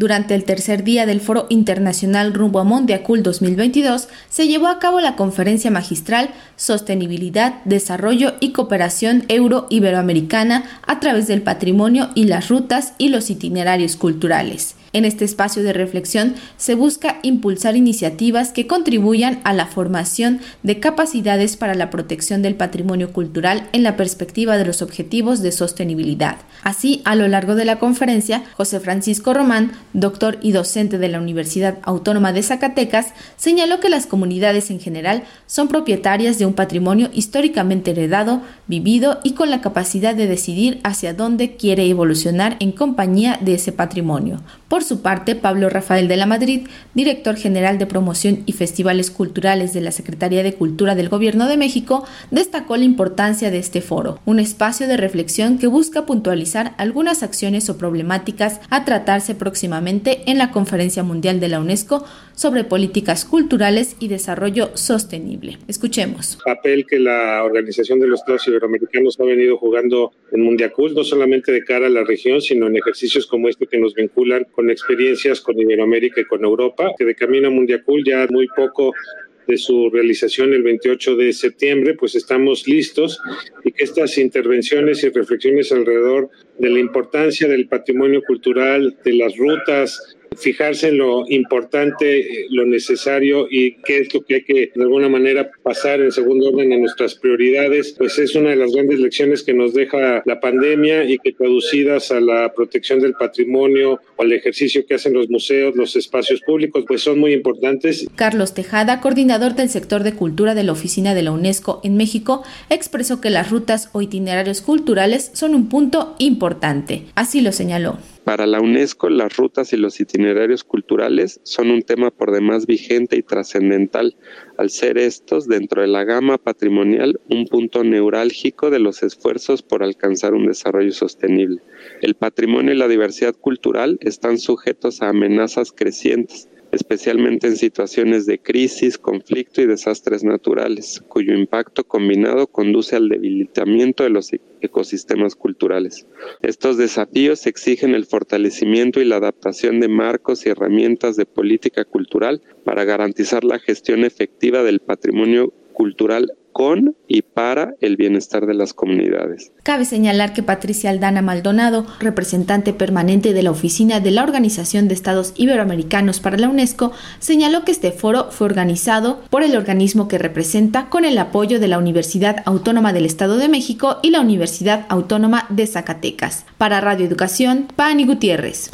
Durante el tercer día del Foro Internacional Rumbo a Mondiacul 2022 se llevó a cabo la conferencia magistral Sostenibilidad, Desarrollo y Cooperación Euro-Iberoamericana a través del patrimonio y las rutas y los itinerarios culturales. En este espacio de reflexión se busca impulsar iniciativas que contribuyan a la formación de capacidades para la protección del patrimonio cultural en la perspectiva de los objetivos de sostenibilidad. Así, a lo largo de la conferencia, José Francisco Román, doctor y docente de la Universidad Autónoma de Zacatecas, señaló que las comunidades en general son propietarias de un patrimonio históricamente heredado, vivido y con la capacidad de decidir hacia dónde quiere evolucionar en compañía de ese patrimonio. Su parte, Pablo Rafael de la Madrid, director general de promoción y festivales culturales de la Secretaría de Cultura del Gobierno de México, destacó la importancia de este foro, un espacio de reflexión que busca puntualizar algunas acciones o problemáticas a tratarse próximamente en la Conferencia Mundial de la UNESCO sobre políticas culturales y desarrollo sostenible. Escuchemos. Papel que la Organización de los Estados Iberoamericanos ha venido jugando en Mundiacul, no solamente de cara a la región, sino en ejercicios como este que nos vinculan experiencias con Iberoamérica y con Europa, que de camino a Mundiacul ya muy poco de su realización el 28 de septiembre, pues estamos listos y que estas intervenciones y reflexiones alrededor de la importancia del patrimonio cultural, de las rutas, fijarse en lo importante, lo necesario y qué es lo que hay que de alguna manera pasar en segundo orden a nuestras prioridades, pues es una de las grandes lecciones que nos deja la pandemia y que traducidas a la protección del patrimonio o al ejercicio que hacen los museos, los espacios públicos, pues son muy importantes. Carlos Tejada, coordinador del sector de cultura de la Oficina de la UNESCO en México, expresó que las rutas o itinerarios culturales son un punto importante. Así lo señaló. Para la UNESCO, las rutas y los itinerarios culturales son un tema por demás vigente y trascendental, al ser estos, dentro de la gama patrimonial, un punto neurálgico de los esfuerzos por alcanzar un desarrollo sostenible. El patrimonio y la diversidad cultural están sujetos a amenazas crecientes especialmente en situaciones de crisis, conflicto y desastres naturales, cuyo impacto combinado conduce al debilitamiento de los ecosistemas culturales. Estos desafíos exigen el fortalecimiento y la adaptación de marcos y herramientas de política cultural para garantizar la gestión efectiva del patrimonio cultural con y para el bienestar de las comunidades. Cabe señalar que Patricia Aldana Maldonado, representante permanente de la Oficina de la Organización de Estados Iberoamericanos para la UNESCO, señaló que este foro fue organizado por el organismo que representa con el apoyo de la Universidad Autónoma del Estado de México y la Universidad Autónoma de Zacatecas. Para Radio Educación, Pani Gutiérrez.